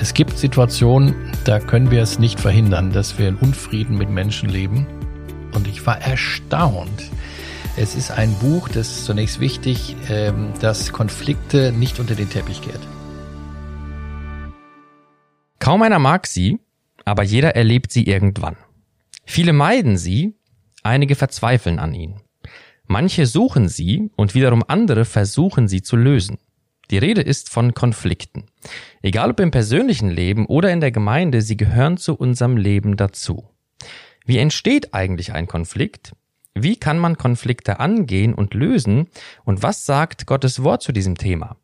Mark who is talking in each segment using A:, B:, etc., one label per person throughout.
A: Es gibt Situationen, da können wir es nicht verhindern, dass wir in Unfrieden mit Menschen leben. Und ich war erstaunt. Es ist ein Buch, das ist zunächst wichtig, ähm, dass Konflikte nicht unter den Teppich kehrt.
B: Kaum einer mag sie, aber jeder erlebt sie irgendwann. Viele meiden sie, einige verzweifeln an ihnen. Manche suchen sie und wiederum andere versuchen sie zu lösen. Die Rede ist von Konflikten. Egal ob im persönlichen Leben oder in der Gemeinde, sie gehören zu unserem Leben dazu. Wie entsteht eigentlich ein Konflikt? Wie kann man Konflikte angehen und lösen? Und was sagt Gottes Wort zu diesem Thema?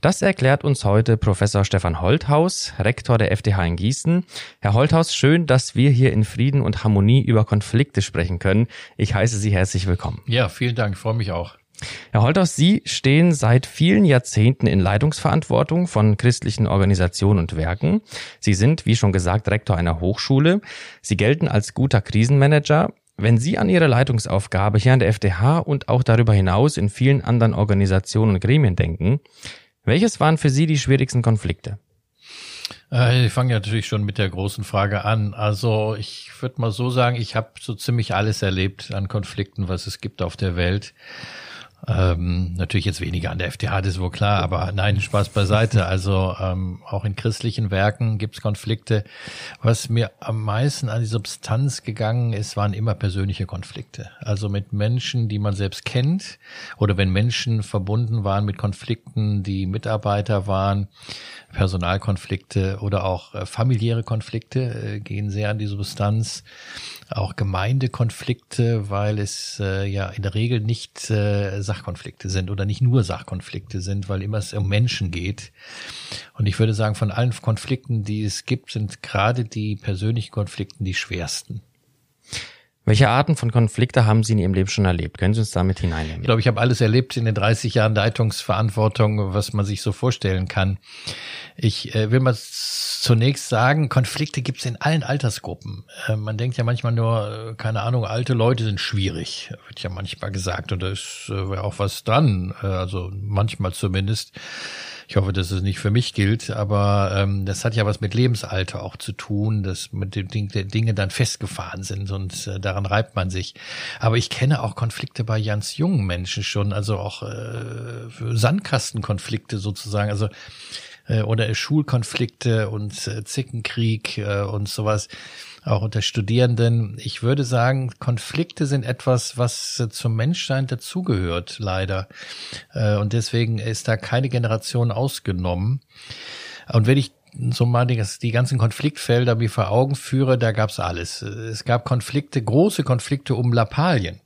B: Das erklärt uns heute Professor Stefan Holthaus, Rektor der FDH in Gießen. Herr Holthaus, schön, dass wir hier in Frieden und Harmonie über Konflikte sprechen können. Ich heiße Sie herzlich willkommen.
A: Ja, vielen Dank, freue mich auch.
B: Herr Holthaus, Sie stehen seit vielen Jahrzehnten in Leitungsverantwortung von christlichen Organisationen und Werken. Sie sind, wie schon gesagt, Rektor einer Hochschule. Sie gelten als guter Krisenmanager. Wenn Sie an Ihre Leitungsaufgabe hier an der FDH und auch darüber hinaus in vielen anderen Organisationen und Gremien denken, welches waren für Sie die schwierigsten Konflikte?
A: Äh, ich fange natürlich schon mit der großen Frage an. Also ich würde mal so sagen, ich habe so ziemlich alles erlebt an Konflikten, was es gibt auf der Welt. Ähm, natürlich jetzt weniger an der FDH, das ist wohl klar, aber nein, Spaß beiseite. Also ähm, auch in christlichen Werken gibt es Konflikte. Was mir am meisten an die Substanz gegangen ist, waren immer persönliche Konflikte. Also mit Menschen, die man selbst kennt oder wenn Menschen verbunden waren mit Konflikten, die Mitarbeiter waren, Personalkonflikte oder auch äh, familiäre Konflikte äh, gehen sehr an die Substanz auch Gemeindekonflikte, weil es äh, ja in der Regel nicht äh, Sachkonflikte sind oder nicht nur Sachkonflikte sind, weil immer es um Menschen geht. Und ich würde sagen, von allen Konflikten, die es gibt, sind gerade die persönlichen Konflikten die schwersten.
B: Welche Arten von Konflikte haben Sie in Ihrem Leben schon erlebt? Können Sie uns damit hineinnehmen?
A: Ich glaube, ich habe alles erlebt in den 30 Jahren Leitungsverantwortung, was man sich so vorstellen kann. Ich äh, will mal zunächst sagen, Konflikte gibt es in allen Altersgruppen. Äh, man denkt ja manchmal nur, äh, keine Ahnung, alte Leute sind schwierig, wird ja manchmal gesagt. Und da ist äh, auch was dran, äh, also manchmal zumindest. Ich hoffe, dass es nicht für mich gilt, aber ähm, das hat ja was mit Lebensalter auch zu tun, dass mit dem Ding, der Dinge dann festgefahren sind und äh, daran reibt man sich. Aber ich kenne auch Konflikte bei ganz jungen Menschen schon, also auch äh, Sandkastenkonflikte sozusagen, also äh, oder Schulkonflikte und äh, Zickenkrieg äh, und sowas auch unter Studierenden. Ich würde sagen, Konflikte sind etwas, was zum Menschsein dazugehört, leider. Und deswegen ist da keine Generation ausgenommen. Und wenn ich so mal die, die ganzen Konfliktfelder mir vor Augen führe, da gab's alles. Es gab Konflikte, große Konflikte um Lappalien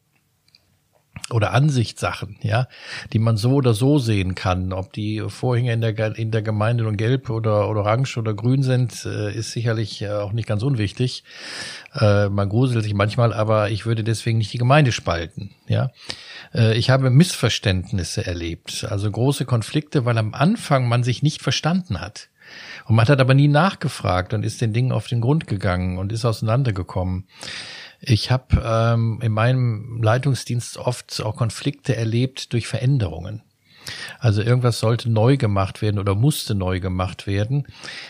A: oder Ansichtssachen, ja, die man so oder so sehen kann. Ob die Vorhänge in der, in der Gemeinde nun gelb oder, oder orange oder grün sind, äh, ist sicherlich äh, auch nicht ganz unwichtig. Äh, man gruselt sich manchmal, aber ich würde deswegen nicht die Gemeinde spalten, ja. Ich habe Missverständnisse erlebt, also große Konflikte, weil am Anfang man sich nicht verstanden hat. Und man hat aber nie nachgefragt und ist den Dingen auf den Grund gegangen und ist auseinandergekommen. Ich habe ähm, in meinem Leitungsdienst oft auch Konflikte erlebt durch Veränderungen. Also irgendwas sollte neu gemacht werden oder musste neu gemacht werden.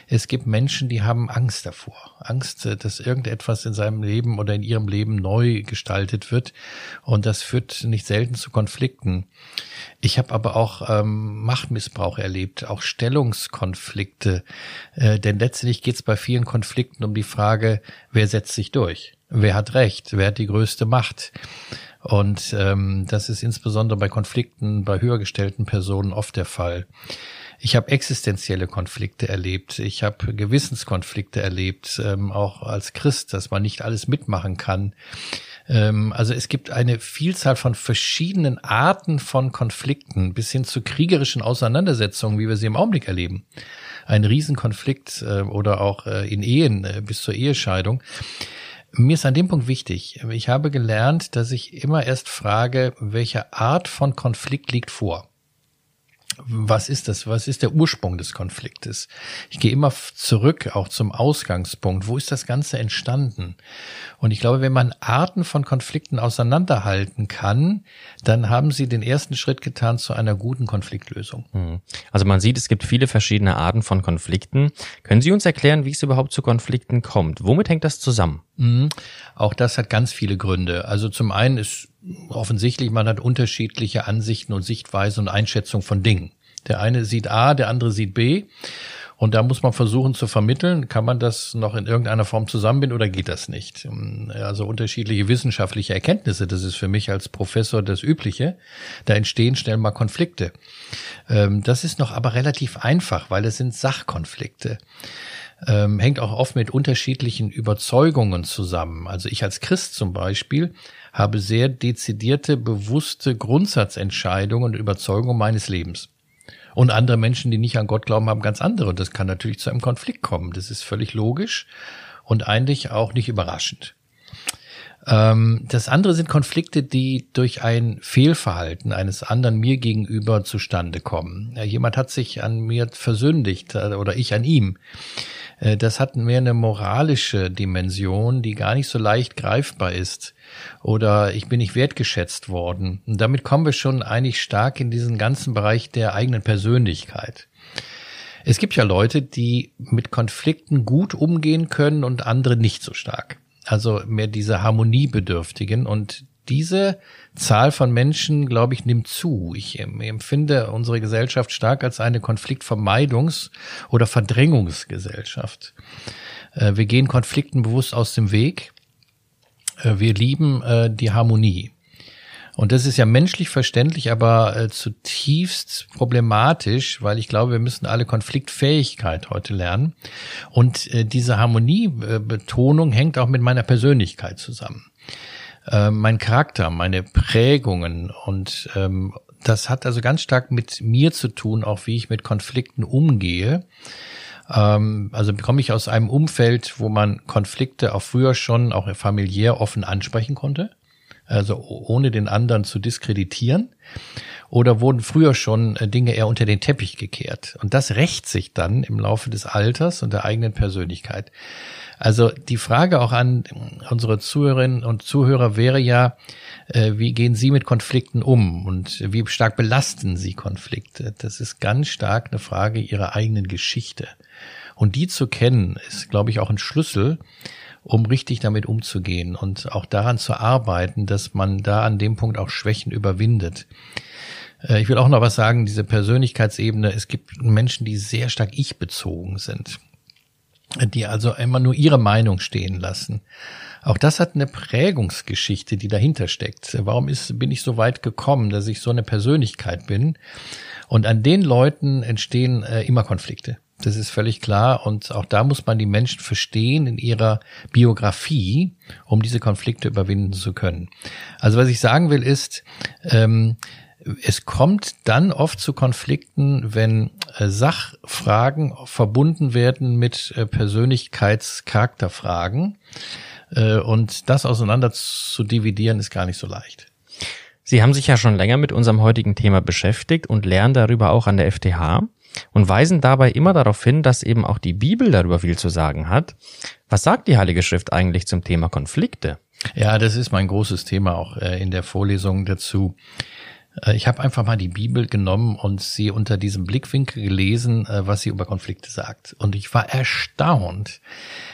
A: Es gibt Menschen, die haben Angst davor. Angst, äh, dass irgendetwas in seinem Leben oder in ihrem Leben neu gestaltet wird. Und das führt nicht selten zu Konflikten. Ich habe aber auch ähm, Machtmissbrauch erlebt, auch Stellungskonflikte. Äh, denn letztlich geht es bei vielen Konflikten um die Frage, wer setzt sich durch? Wer hat Recht, wer hat die größte Macht. Und ähm, das ist insbesondere bei Konflikten bei höhergestellten Personen oft der Fall. Ich habe existenzielle Konflikte erlebt, ich habe Gewissenskonflikte erlebt, ähm, auch als Christ, dass man nicht alles mitmachen kann. Ähm, also es gibt eine Vielzahl von verschiedenen Arten von Konflikten bis hin zu kriegerischen Auseinandersetzungen, wie wir sie im Augenblick erleben. Ein Riesenkonflikt äh, oder auch äh, in Ehen äh, bis zur Ehescheidung. Mir ist an dem Punkt wichtig. Ich habe gelernt, dass ich immer erst frage, welche Art von Konflikt liegt vor. Was ist das? Was ist der Ursprung des Konfliktes? Ich gehe immer zurück, auch zum Ausgangspunkt. Wo ist das Ganze entstanden? Und ich glaube, wenn man Arten von Konflikten auseinanderhalten kann, dann haben sie den ersten Schritt getan zu einer guten Konfliktlösung.
B: Hm. Also man sieht, es gibt viele verschiedene Arten von Konflikten. Können Sie uns erklären, wie es überhaupt zu Konflikten kommt? Womit hängt das zusammen?
A: Mhm. Auch das hat ganz viele Gründe. Also zum einen ist offensichtlich, man hat unterschiedliche Ansichten und Sichtweisen und Einschätzung von Dingen. Der eine sieht A, der andere sieht B. Und da muss man versuchen zu vermitteln, kann man das noch in irgendeiner Form zusammenbinden oder geht das nicht? Also unterschiedliche wissenschaftliche Erkenntnisse, das ist für mich als Professor das Übliche. Da entstehen schnell mal Konflikte. Ähm, das ist noch aber relativ einfach, weil es sind Sachkonflikte ähm, hängt auch oft mit unterschiedlichen Überzeugungen zusammen. Also ich als Christ zum Beispiel habe sehr dezidierte, bewusste Grundsatzentscheidungen und Überzeugungen meines Lebens. Und andere Menschen, die nicht an Gott glauben, haben ganz andere. Und das kann natürlich zu einem Konflikt kommen. Das ist völlig logisch und eigentlich auch nicht überraschend. Ähm, das andere sind Konflikte, die durch ein Fehlverhalten eines anderen mir gegenüber zustande kommen. Jemand hat sich an mir versündigt äh, oder ich an ihm. Äh, das hat mehr eine moralische Dimension, die gar nicht so leicht greifbar ist. Oder ich bin nicht wertgeschätzt worden. Und damit kommen wir schon eigentlich stark in diesen ganzen Bereich der eigenen Persönlichkeit. Es gibt ja Leute, die mit Konflikten gut umgehen können und andere nicht so stark. Also mehr diese Harmoniebedürftigen und diese Zahl von Menschen, glaube ich, nimmt zu. Ich empfinde unsere Gesellschaft stark als eine Konfliktvermeidungs- oder Verdrängungsgesellschaft. Äh, wir gehen Konflikten bewusst aus dem Weg. Äh, wir lieben äh, die Harmonie. Und das ist ja menschlich verständlich, aber zutiefst problematisch, weil ich glaube, wir müssen alle Konfliktfähigkeit heute lernen. Und diese Harmoniebetonung hängt auch mit meiner Persönlichkeit zusammen äh, mein Charakter, meine Prägungen und ähm, das hat also ganz stark mit mir zu tun, auch wie ich mit Konflikten umgehe. Ähm, also komme ich aus einem Umfeld, wo man Konflikte auch früher schon auch familiär offen ansprechen konnte, also ohne den anderen zu diskreditieren. Oder wurden früher schon äh, Dinge eher unter den Teppich gekehrt. Und das rächt sich dann im Laufe des Alters und der eigenen Persönlichkeit. Also die Frage auch an unsere Zuhörerinnen und Zuhörer wäre ja, äh, wie gehen Sie mit Konflikten um und wie stark belasten Sie Konflikte? Das ist ganz stark eine Frage Ihrer eigenen Geschichte. Und die zu kennen, ist, glaube ich, auch ein Schlüssel, um richtig damit umzugehen und auch daran zu arbeiten, dass man da an dem Punkt auch Schwächen überwindet. Äh, ich will auch noch was sagen, diese Persönlichkeitsebene. Es gibt Menschen, die sehr stark ich-bezogen sind die also immer nur ihre Meinung stehen lassen. Auch das hat eine Prägungsgeschichte, die dahinter steckt. Warum ist, bin ich so weit gekommen, dass ich so eine Persönlichkeit bin? Und an den Leuten entstehen äh, immer Konflikte. Das ist völlig klar. Und auch da muss man die Menschen verstehen in ihrer Biografie, um diese Konflikte überwinden zu können. Also was ich sagen will ist, ähm, es kommt dann oft zu Konflikten, wenn äh, Sachfragen verbunden werden mit äh, Persönlichkeitscharakterfragen. Äh, und das auseinander zu dividieren ist gar nicht so leicht.
B: Sie haben sich ja schon länger mit unserem heutigen Thema beschäftigt und lernen darüber auch an der FTH und weisen dabei immer darauf hin, dass eben auch die Bibel darüber viel zu sagen hat. Was sagt die Heilige Schrift eigentlich zum Thema Konflikte?
A: Ja, das ist mein großes Thema auch in der Vorlesung dazu. Äh, ich habe einfach mal die Bibel genommen und sie unter diesem Blickwinkel gelesen, äh, was sie über Konflikte sagt. Und ich war erstaunt.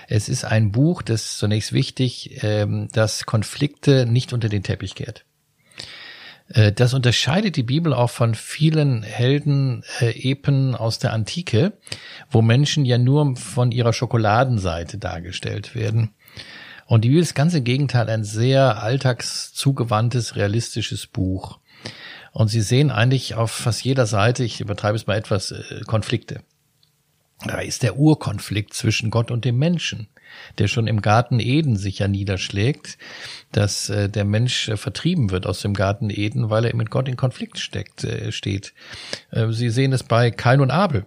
A: Es ist ein Buch, das zunächst wichtig, ähm, dass Konflikte nicht unter den Teppich kehrt. Äh, das unterscheidet die Bibel auch von vielen Helden-Epen aus der Antike, wo Menschen ja nur von ihrer Schokoladenseite dargestellt werden. Und die Bibel ist ganz im Gegenteil ein sehr alltagszugewandtes, realistisches Buch. Und Sie sehen eigentlich auf fast jeder Seite, ich übertreibe es mal etwas, äh, Konflikte. Da ist der Urkonflikt zwischen Gott und dem Menschen, der schon im Garten Eden sich ja niederschlägt, dass äh, der Mensch äh, vertrieben wird aus dem Garten Eden, weil er mit Gott in Konflikt steckt, steht. Sie sehen es bei Kain und Abel.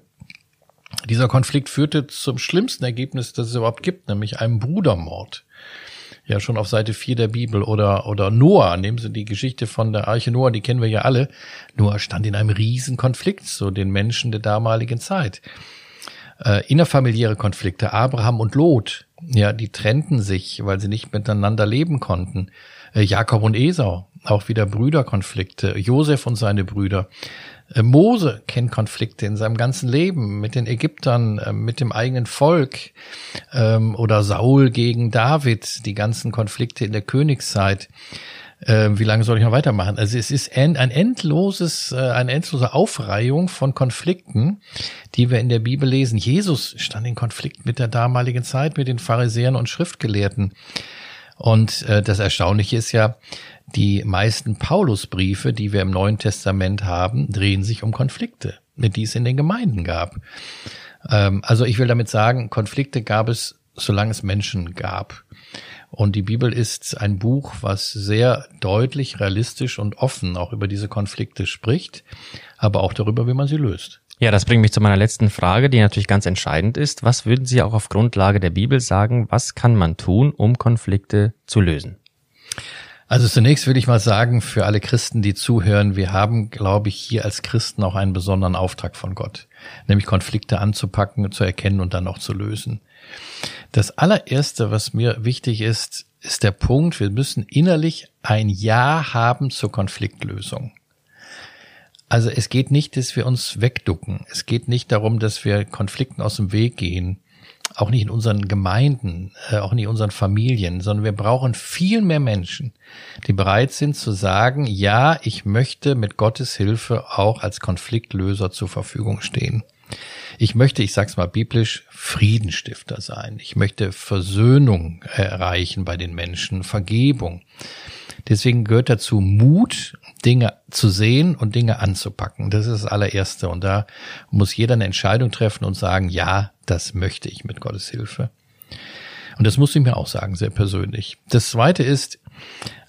A: Dieser Konflikt führte zum schlimmsten Ergebnis, das es überhaupt gibt, nämlich einem Brudermord. ja schon auf Seite 4 der Bibel oder, oder Noah, nehmen Sie die Geschichte von der Arche Noah, die kennen wir ja alle. Noah stand in einem riesen Konflikt zu den Menschen der damaligen Zeit. Äh, innerfamiliäre Konflikte, Abraham und Lot, ja, die trennten sich, weil sie nicht miteinander leben konnten. Äh, Jakob und Esau, auch wieder Brüderkonflikte, Josef und seine Brüder. Äh, Mose kennt Konflikte in seinem ganzen Leben mit den Ägyptern, äh, mit dem eigenen Volk ähm, oder Saul gegen David, die ganzen Konflikte in der Königszeit. Ähm, wie lange soll ich noch weitermachen? Also es ist ein endloses, äh, eine endlose Aufreihung von Konflikten, die wir in der Bibel lesen. Jesus stand in Konflikt mit der damaligen Zeit, mit den Pharisäern und Schriftgelehrten. Und das Erstaunliche ist ja, die meisten Paulusbriefe, die wir im Neuen Testament haben, drehen sich um Konflikte, die es in den Gemeinden gab. Ähm, also ich will damit sagen, Konflikte gab es, solange es Menschen gab. Und die Bibel ist ein Buch, was sehr deutlich, realistisch und offen auch über diese Konflikte spricht, aber auch darüber, wie man sie löst.
B: Ja, das bringt mich zu meiner letzten Frage, die natürlich ganz entscheidend ist. Was würden Sie auch auf Grundlage der Bibel sagen, was kann man tun, um Konflikte zu lösen?
A: Also zunächst will ich mal sagen, für alle Christen, die zuhören, wir haben, glaube ich, hier als Christen auch einen besonderen Auftrag von Gott, nämlich Konflikte anzupacken, zu erkennen und dann auch zu lösen. Das allererste, was mir wichtig ist, ist der Punkt, wir müssen innerlich ein Ja haben zur Konfliktlösung. Also es geht nicht, dass wir uns wegducken. Es geht nicht darum, dass wir Konflikten aus dem Weg gehen auch nicht in unseren Gemeinden, äh, auch nicht in unseren Familien, sondern wir brauchen viel mehr Menschen, die bereit sind zu sagen, ja, ich möchte mit Gottes Hilfe auch als Konfliktlöser zur Verfügung stehen. Ich möchte, ich sag's mal biblisch, Friedenstifter sein. Ich möchte Versöhnung erreichen bei den Menschen, Vergebung. Deswegen gehört dazu Mut, Dinge zu sehen und Dinge anzupacken. Das ist das allererste. Und da muss jeder eine Entscheidung treffen und sagen, ja, das möchte ich mit Gottes Hilfe. Und das muss ich mir auch sagen, sehr persönlich. Das zweite ist,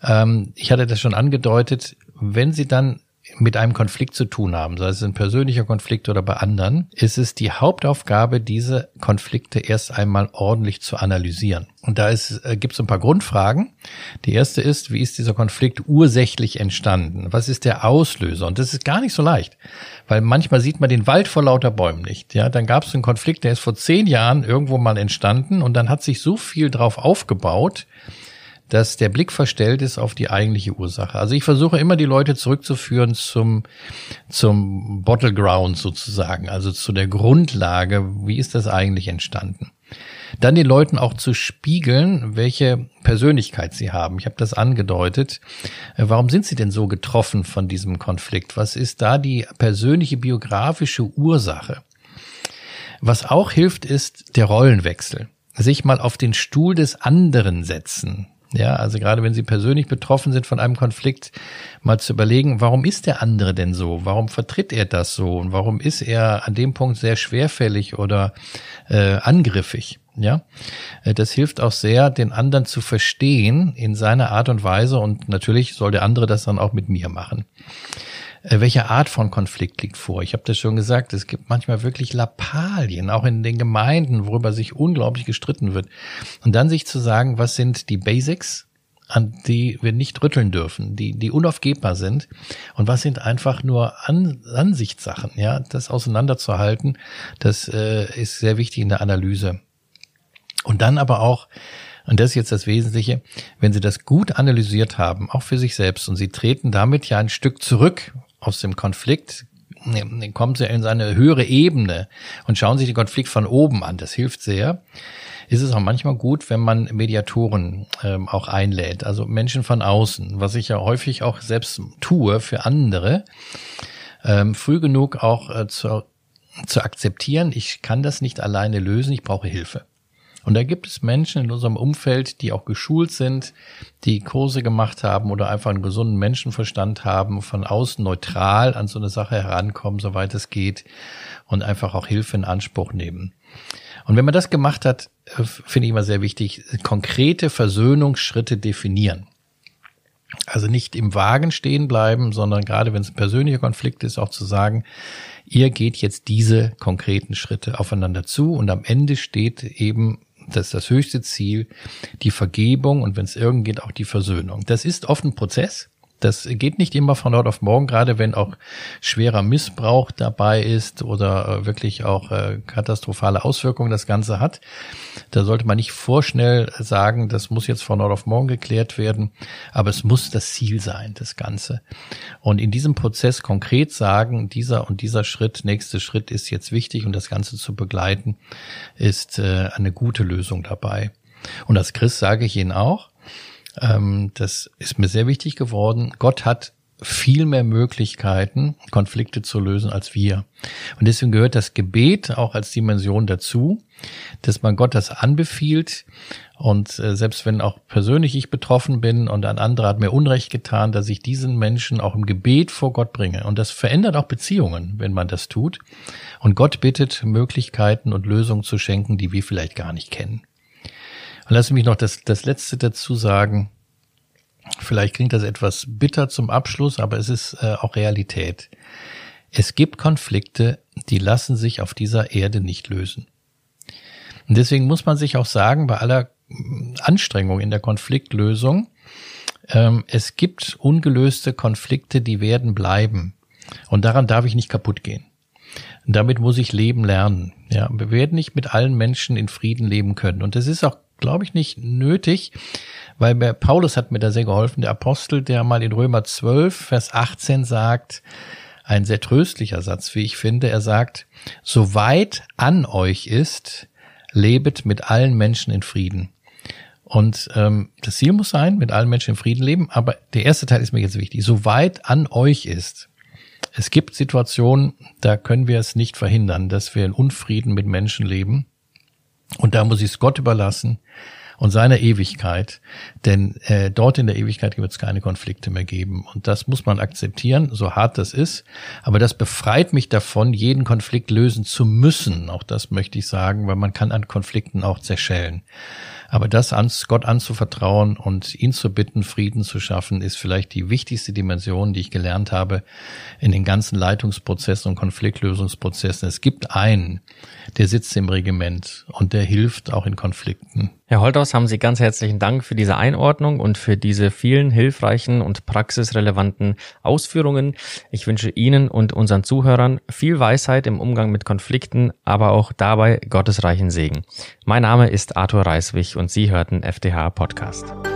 A: ähm, ich hatte das schon angedeutet, wenn Sie dann mit einem Konflikt zu tun haben, sei es ein persönlicher Konflikt oder bei anderen, ist es die Hauptaufgabe, diese Konflikte erst einmal ordentlich zu analysieren. Und da äh, gibt es ein paar Grundfragen. Die erste ist, wie ist dieser Konflikt ursächlich entstanden? Was ist der Auslöser? Und das ist gar nicht so leicht, weil manchmal sieht man den Wald vor lauter Bäumen nicht. Ja, dann gab es einen Konflikt, der ist vor zehn Jahren irgendwo mal entstanden und dann hat sich so viel drauf aufgebaut, dass der Blick verstellt ist auf die eigentliche Ursache. Also ich versuche immer die Leute zurückzuführen zum, zum Bottleground sozusagen, also zu der Grundlage, wie ist das eigentlich entstanden. Dann den Leuten auch zu spiegeln, welche Persönlichkeit sie haben. Ich habe das angedeutet. Äh, warum sind sie denn so getroffen von diesem Konflikt? Was ist da die persönliche biografische Ursache? Was auch hilft, ist der Rollenwechsel. Sich mal auf den Stuhl des anderen setzen. Ja, also gerade wenn Sie persönlich betroffen sind von einem Konflikt, mal zu überlegen, warum ist der andere denn so? Warum vertritt er das so? Und warum ist er an dem Punkt sehr schwerfällig oder äh, angriffig? Ja, äh, das hilft auch sehr, den anderen zu verstehen in seiner Art und Weise. Und natürlich soll der andere das dann auch mit mir machen. Äh, welche Art von Konflikt liegt vor? Ich habe das schon gesagt, es gibt manchmal wirklich Lappalien, auch in den Gemeinden, worüber sich unglaublich gestritten wird. Und dann sich zu sagen, was sind die Basics, an die wir nicht rütteln dürfen, die, die unaufgebbar sind. Und was sind einfach nur an, Ansichtssachen, ja, das auseinanderzuhalten, das äh, ist sehr wichtig in der Analyse. Und dann aber auch, und das ist jetzt das Wesentliche, wenn Sie das gut analysiert haben, auch für sich selbst, und Sie treten damit ja ein Stück zurück aus dem Konflikt kommen sie in seine höhere Ebene und schauen sich den Konflikt von oben an. Das hilft sehr. Ist es auch manchmal gut, wenn man Mediatoren ähm, auch einlädt, also Menschen von außen, was ich ja häufig auch selbst tue für andere, ähm, früh genug auch äh, zu, zu akzeptieren, ich kann das nicht alleine lösen, ich brauche Hilfe. Und da gibt es Menschen in unserem Umfeld, die auch geschult sind, die Kurse gemacht haben oder einfach einen gesunden Menschenverstand haben, von außen neutral an so eine Sache herankommen, soweit es geht, und einfach auch Hilfe in Anspruch nehmen. Und wenn man das gemacht hat, äh, finde ich immer sehr wichtig, konkrete Versöhnungsschritte definieren. Also nicht im Wagen stehen bleiben, sondern gerade wenn es ein persönlicher Konflikt ist, auch zu sagen, ihr geht jetzt diese konkreten Schritte aufeinander zu und am Ende steht eben das ist das höchste Ziel, die Vergebung und wenn es irgend geht, auch die Versöhnung. Das ist oft ein Prozess. Das geht nicht immer von heute auf morgen, gerade wenn auch schwerer Missbrauch dabei ist oder äh, wirklich auch äh, katastrophale Auswirkungen das Ganze hat. Da sollte man nicht vorschnell sagen, das muss jetzt von heute auf morgen geklärt werden, aber es muss das Ziel sein, das Ganze. Und in diesem Prozess konkret sagen, dieser und dieser Schritt, nächste Schritt ist jetzt wichtig und das Ganze zu begleiten, ist äh, eine gute Lösung dabei. Und als Christ sage ich Ihnen auch, ähm, das ist mir sehr wichtig geworden. Gott hat viel mehr Möglichkeiten, Konflikte zu lösen als wir. Und deswegen gehört das Gebet auch als Dimension dazu, dass man Gott das anbefiehlt. Und äh, selbst wenn auch persönlich ich betroffen bin und ein anderer hat mir Unrecht getan, dass ich diesen Menschen auch im Gebet vor Gott bringe. Und das verändert auch Beziehungen, wenn man das tut. Und Gott bittet, Möglichkeiten und Lösungen zu schenken, die wir vielleicht gar nicht kennen. Lass mich noch das, das Letzte dazu sagen. Vielleicht klingt das etwas bitter zum Abschluss, aber es ist äh, auch Realität. Es gibt Konflikte, die lassen sich auf dieser Erde nicht lösen. Und deswegen muss man sich auch sagen, bei aller mm, Anstrengung in der Konfliktlösung, ähm, es gibt ungelöste Konflikte, die werden bleiben. Und daran darf ich nicht kaputt gehen. Und damit muss ich leben lernen. Ja, wir werden nicht mit allen Menschen in Frieden leben können. Und das ist auch glaube ich, nicht nötig, weil Paulus hat mir da sehr geholfen, der Apostel, der mal in Römer 12, Vers 18 sagt, ein sehr tröstlicher Satz, wie ich finde, er sagt, soweit an euch ist, lebet mit allen Menschen in Frieden. Und ähm, das Ziel muss sein, mit allen Menschen in Frieden leben, aber der erste Teil ist mir jetzt wichtig, soweit an euch ist. Es gibt Situationen, da können wir es nicht verhindern, dass wir in Unfrieden mit Menschen leben. Und da muss ich es Gott überlassen und seiner Ewigkeit, denn äh, dort in der Ewigkeit wird es keine Konflikte mehr geben. Und das muss man akzeptieren, so hart das ist. Aber das befreit mich davon, jeden Konflikt lösen zu müssen. Auch das möchte ich sagen, weil man kann an Konflikten auch zerschellen. Aber das ans Gott anzuvertrauen und ihn zu bitten, Frieden zu schaffen, ist vielleicht die wichtigste Dimension, die ich gelernt habe in den ganzen Leitungsprozessen und Konfliktlösungsprozessen. Es gibt einen, der sitzt im Regiment und der hilft auch in Konflikten.
B: Herr Holthaus, haben Sie ganz herzlichen Dank für diese Einordnung und für diese vielen hilfreichen und praxisrelevanten Ausführungen. Ich wünsche Ihnen und unseren Zuhörern viel Weisheit im Umgang mit Konflikten, aber auch dabei Gottes reichen Segen. Mein Name ist Arthur Reiswig und Sie hörten FDH Podcast.